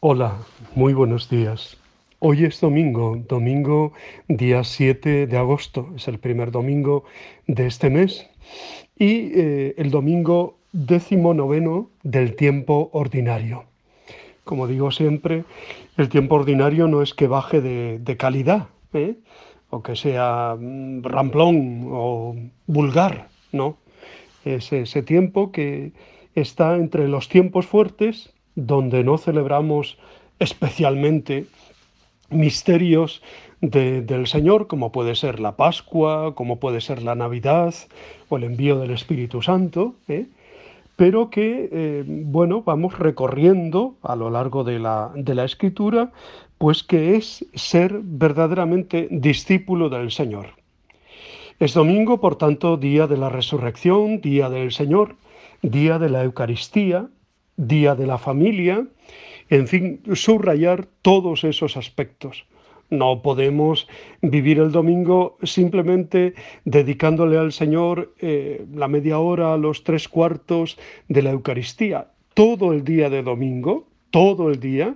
Hola, muy buenos días. Hoy es domingo, domingo día 7 de agosto, es el primer domingo de este mes y eh, el domingo décimo noveno del tiempo ordinario. Como digo siempre, el tiempo ordinario no es que baje de, calidad, ¿eh? o que sea mm, ramplón o vulgar, no. Es ese tiempo que está entre los tiempos fuertes, donde no celebramos especialmente misterios del Señor, como puede ser la Pascua, como puede ser la Navidad o el envío del Espíritu Santo, ¿eh? pero que, eh, bueno, vamos recorriendo a lo largo de la, de la Escritura, pues que es ser verdaderamente discípulo del Señor. Es domingo, por tanto, día de la resurrección, día del Señor, día de la Eucaristía, día de la familia, en fin, subrayar todos esos aspectos. No podemos vivir el domingo simplemente dedicándole al Señor eh, la media hora, los tres cuartos de la Eucaristía. Todo el día de domingo, todo el día,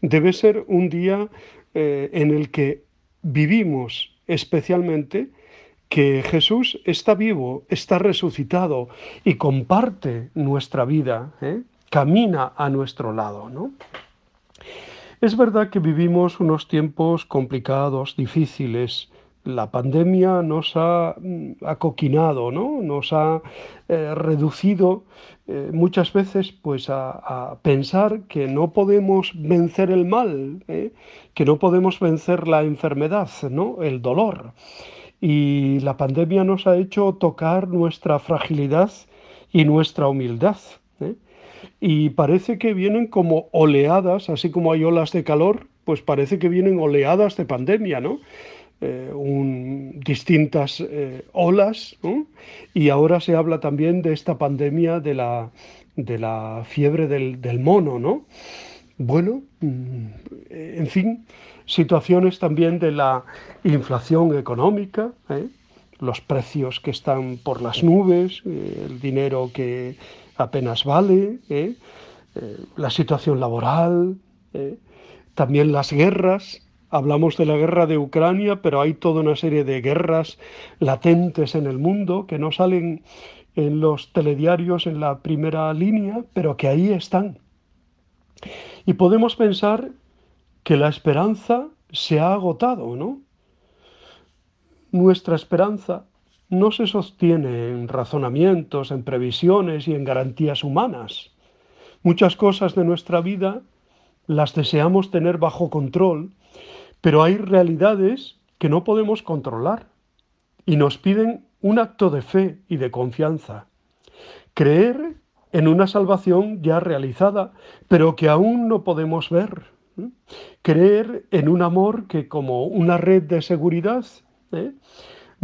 debe ser un día eh, en el que vivimos especialmente que Jesús está vivo, está resucitado y comparte nuestra vida, ¿eh? Camina a nuestro lado. ¿no? Es verdad que vivimos unos tiempos complicados, difíciles. La pandemia nos ha mm, acoquinado, ¿no? nos ha eh, reducido eh, muchas veces pues, a, pensar que no podemos vencer el mal, ¿eh? que no podemos vencer la enfermedad, ¿no? el dolor. Y la pandemia nos ha hecho tocar nuestra fragilidad y nuestra humildad y parece que vienen como oleadas, así como hay olas de calor, pues parece que vienen oleadas de pandemia, ¿no? Eh, distintas eh, olas, y ahora se habla también de esta pandemia de la, de la fiebre del, mono, ¿no? Bueno, mm, en fin, situaciones también de la inflación económica, ¿eh? los precios que están por las nubes, el dinero que apenas vale, ¿eh? Eh, la situación laboral, ¿eh? también las guerras. Hablamos de la guerra de Ucrania, pero hay toda una serie de guerras latentes en el mundo que no salen en los telediarios en la primera línea, pero que ahí están. Y podemos pensar que la esperanza se ha agotado, ¿no? Nuestra esperanza no se sostiene en razonamientos, en previsiones y en garantías humanas. Muchas cosas de nuestra vida las deseamos tener bajo control, pero hay realidades que no podemos controlar y nos piden un acto de fe y de confianza. Creer en una salvación ya realizada, pero que aún no podemos ver. Creer en un amor que como una red de seguridad ¿eh?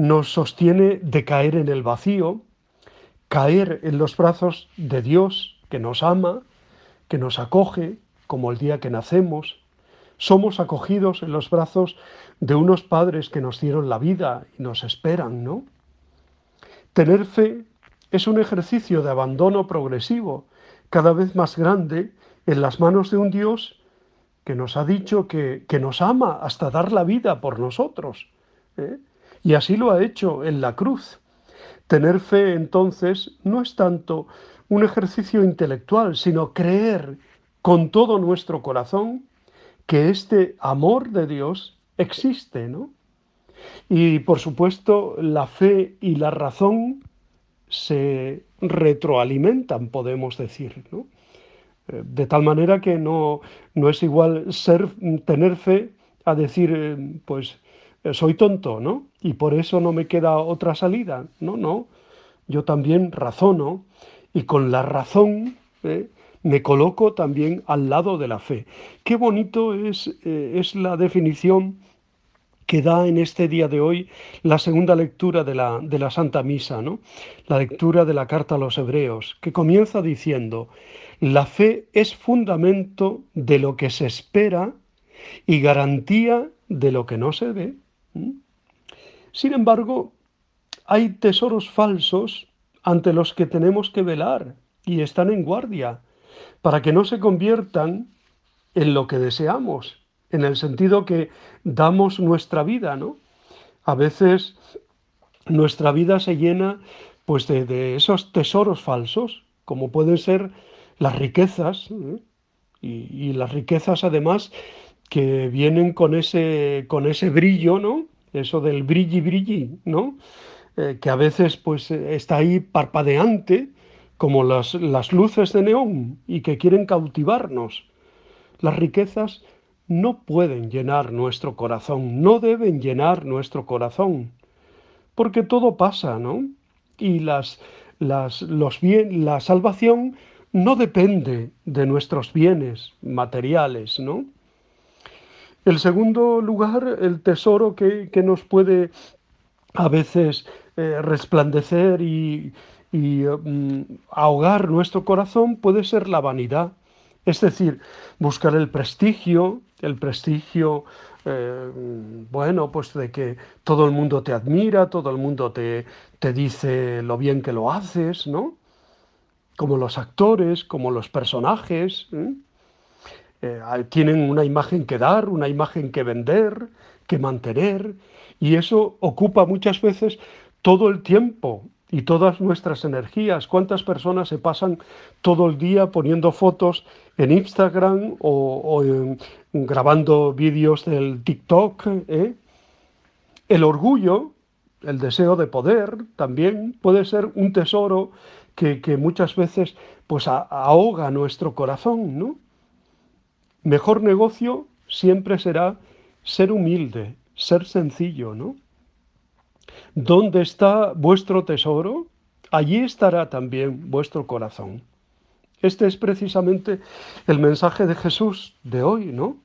Nos sostiene de caer en el vacío, caer en los brazos de Dios que nos ama, que nos acoge, como el día que nacemos. Somos acogidos en los brazos de unos padres que nos dieron la vida y nos esperan, ¿no? Tener fe es un ejercicio de abandono progresivo, cada vez más grande, en las manos de un Dios que nos ha dicho que, que nos ama hasta dar la vida por nosotros. ¿eh? Y así lo ha hecho en la cruz. Tener fe entonces no es tanto un ejercicio intelectual, sino creer con todo nuestro corazón que este amor de Dios existe, ¿no? Y por supuesto, la fe y la razón se retroalimentan, podemos decir, ¿no? Eh, de tal manera que no, no es igual ser, tener fe a decir, eh, pues soy tonto, ¿no? Y por eso no me queda otra salida. No, no. Yo también razono y con la razón ¿eh? me coloco también al lado de la fe. Qué bonito es, eh, es la definición que da en este día de hoy la segunda lectura de la, de la Santa Misa, ¿no? la lectura de la carta a los Hebreos, que comienza diciendo, la fe es fundamento de lo que se espera y garantía de lo que no se ve. ¿Mm? Sin embargo, hay tesoros falsos ante los que tenemos que velar y están en guardia para que no se conviertan en lo que deseamos, en el sentido que damos nuestra vida, ¿no? A veces nuestra vida se llena pues de, esos tesoros falsos, como pueden ser las riquezas, ¿eh? y, las riquezas además que vienen con ese, con ese brillo, ¿no? Eso del brilli brilli, ¿no? Eh, que a veces pues está ahí parpadeante, como las, las luces de neón, y que quieren cautivarnos. Las riquezas no pueden llenar nuestro corazón, no deben llenar nuestro corazón, porque todo pasa, ¿no? Y las, las, los bien, la salvación no depende de nuestros bienes materiales, ¿no? El segundo lugar, el tesoro que, nos puede a veces eh, resplandecer y, mm, ahogar nuestro corazón puede ser la vanidad. Es decir, buscar el prestigio, el prestigio, eh, bueno, pues de que todo el mundo te admira, todo el mundo te, te dice lo bien que lo haces, ¿no? Como los actores, como los personajes. Tienen una imagen que dar, una imagen que vender, que mantener, y eso ocupa muchas veces todo el tiempo y todas nuestras energías. ¿Cuántas personas se pasan todo el día poniendo fotos en Instagram o, grabando vídeos del TikTok? Eh? El orgullo, el deseo de poder, también puede ser un tesoro que, muchas veces pues ahoga nuestro corazón, ¿no? Mejor negocio siempre será ser humilde, ser sencillo, ¿no? ¿Dónde está vuestro tesoro? Allí estará también vuestro corazón. Este es precisamente el mensaje de Jesús de hoy, ¿no?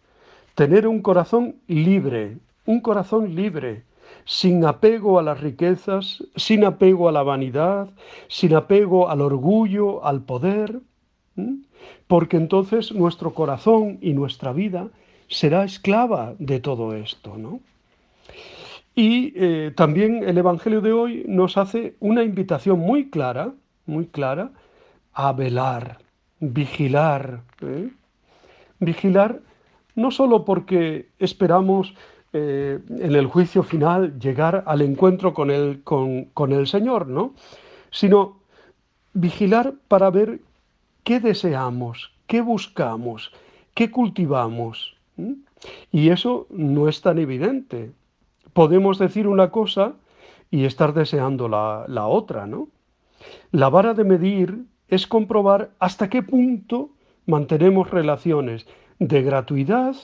Tener un corazón libre, un corazón libre, sin apego a las riquezas, sin apego a la vanidad, sin apego al orgullo, al poder, porque entonces nuestro corazón y nuestra vida será esclava de todo esto, ¿no? Y eh, también el Evangelio de hoy nos hace una invitación muy clara, muy clara, a velar, vigilar. ¿eh? Vigilar no solo porque esperamos eh, en el juicio final llegar al encuentro con el, con, con el Señor, ¿no? Sino vigilar para ver qué deseamos, qué buscamos, qué cultivamos. Y eso no es tan evidente. Podemos decir una cosa y estar deseando la, la otra, ¿no? La vara de medir es comprobar hasta qué punto mantenemos relaciones de gratuidad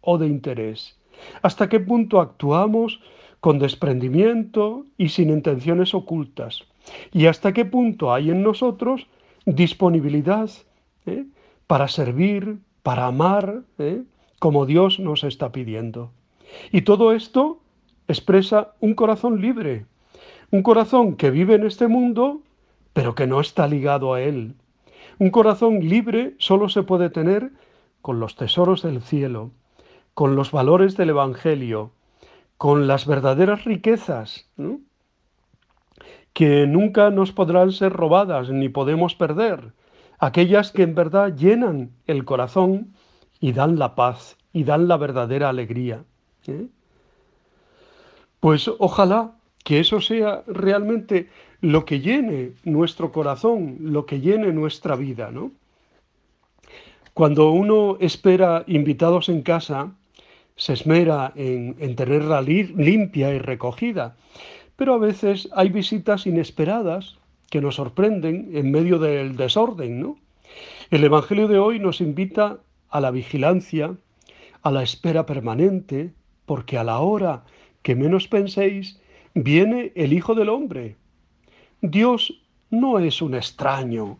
o de interés, hasta qué punto actuamos con desprendimiento y sin intenciones ocultas, y hasta qué punto hay en nosotros disponibilidad ¿eh? para servir, para amar, ¿eh? como Dios nos está pidiendo. Y todo esto expresa un corazón libre, un corazón que vive en este mundo, pero que no está ligado a él. Un corazón libre solo se puede tener con los tesoros del cielo, con los valores del Evangelio, con las verdaderas riquezas, que nunca nos podrán ser robadas ni podemos perder, aquellas que en verdad llenan el corazón y dan la paz y dan la verdadera alegría. ¿eh? Pues ojalá que eso sea realmente lo que llene nuestro corazón, lo que llene nuestra vida, ¿no? Cuando uno espera invitados en casa, se esmera en, en tenerla limpia y recogida, pero a veces hay visitas inesperadas que nos sorprenden en medio del desorden, ¿no? El Evangelio de hoy nos invita a la vigilancia, a la espera permanente, porque a la hora que menos penséis, viene el Hijo del Hombre. Dios no es un extraño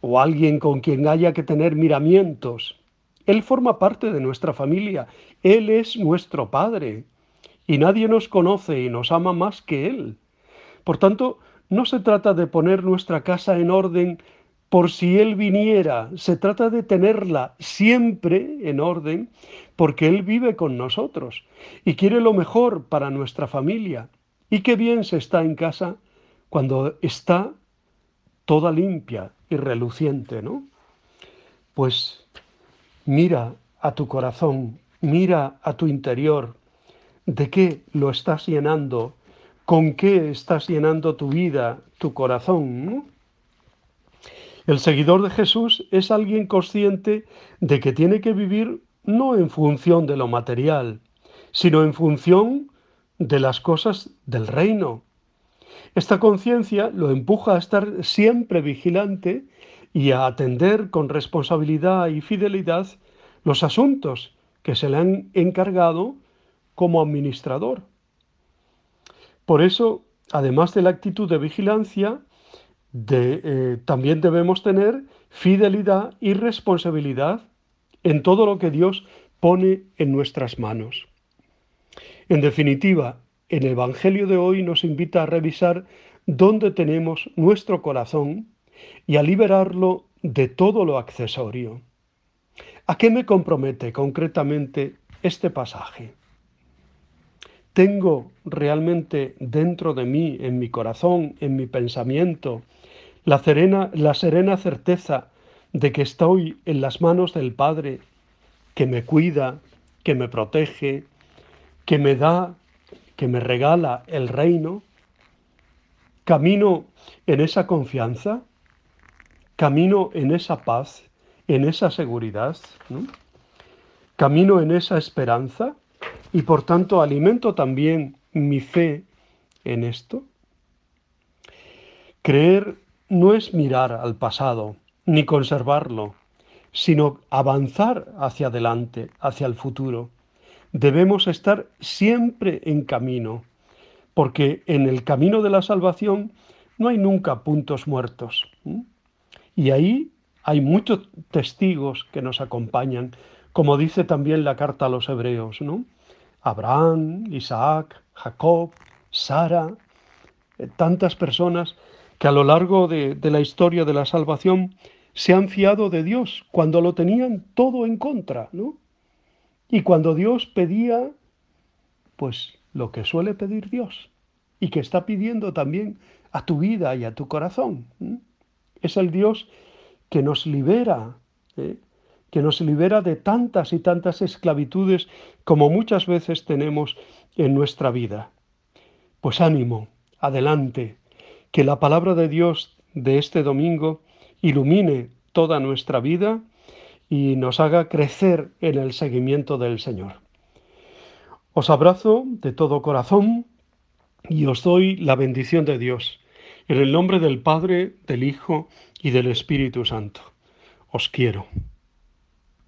o alguien con quien haya que tener miramientos. Él forma parte de nuestra familia, Él es nuestro Padre, y nadie nos conoce y nos ama más que Él. Por tanto, no se trata de poner nuestra casa en orden por si Él viniera, se trata de tenerla siempre en orden porque Él vive con nosotros y quiere lo mejor para nuestra familia. Y qué bien se está en casa cuando está toda limpia y reluciente, ¿no? Pues mira a tu corazón, mira a tu interior, de qué lo estás llenando, con qué estás llenando tu vida, tu corazón. El seguidor de Jesús es alguien consciente de que tiene que vivir no en función de lo material, sino en función de las cosas del reino. Esta conciencia lo empuja a estar siempre vigilante y a atender con responsabilidad y fidelidad los asuntos que se le han encargado como administrador. Por eso, además de la actitud de vigilancia, eh, también debemos tener fidelidad y responsabilidad en todo lo que Dios pone en nuestras manos. En definitiva, el Evangelio de hoy nos invita a revisar dónde tenemos nuestro corazón y a liberarlo de todo lo accesorio. ¿A qué me compromete concretamente este pasaje? ¿Tengo realmente dentro de mí, en mi corazón, en mi pensamiento, la serena, la serena certeza de que estoy en las manos del Padre, que me cuida, que me protege, que me da, que me regala el reino? ¿Camino en esa confianza? ¿Camino en esa paz, en esa seguridad? ¿Camino en esa esperanza? Y por tanto alimento también mi fe en esto. Creer no es mirar al pasado, ni conservarlo, sino avanzar hacia adelante, hacia el futuro. Debemos estar siempre en camino, porque en el camino de la salvación no hay nunca puntos muertos. Y ahí hay muchos testigos que nos acompañan, como dice también la carta a los hebreos, ¿no? Abraham, Isaac, Jacob, Sara, eh, tantas personas que a lo largo de, la historia de la salvación se han fiado de Dios cuando lo tenían todo en contra, ¿no? Y cuando Dios pedía, pues lo que suele pedir Dios y que está pidiendo también a tu vida y a tu corazón. Es el Dios que nos libera, ¿eh? Que nos libera de tantas y tantas esclavitudes como muchas veces tenemos en nuestra vida. Pues ánimo, adelante, que la palabra de Dios de este domingo ilumine toda nuestra vida y nos haga crecer en el seguimiento del Señor. Os abrazo de todo corazón y os doy la bendición de Dios, en el nombre del Padre, del Hijo y del Espíritu Santo. Os quiero.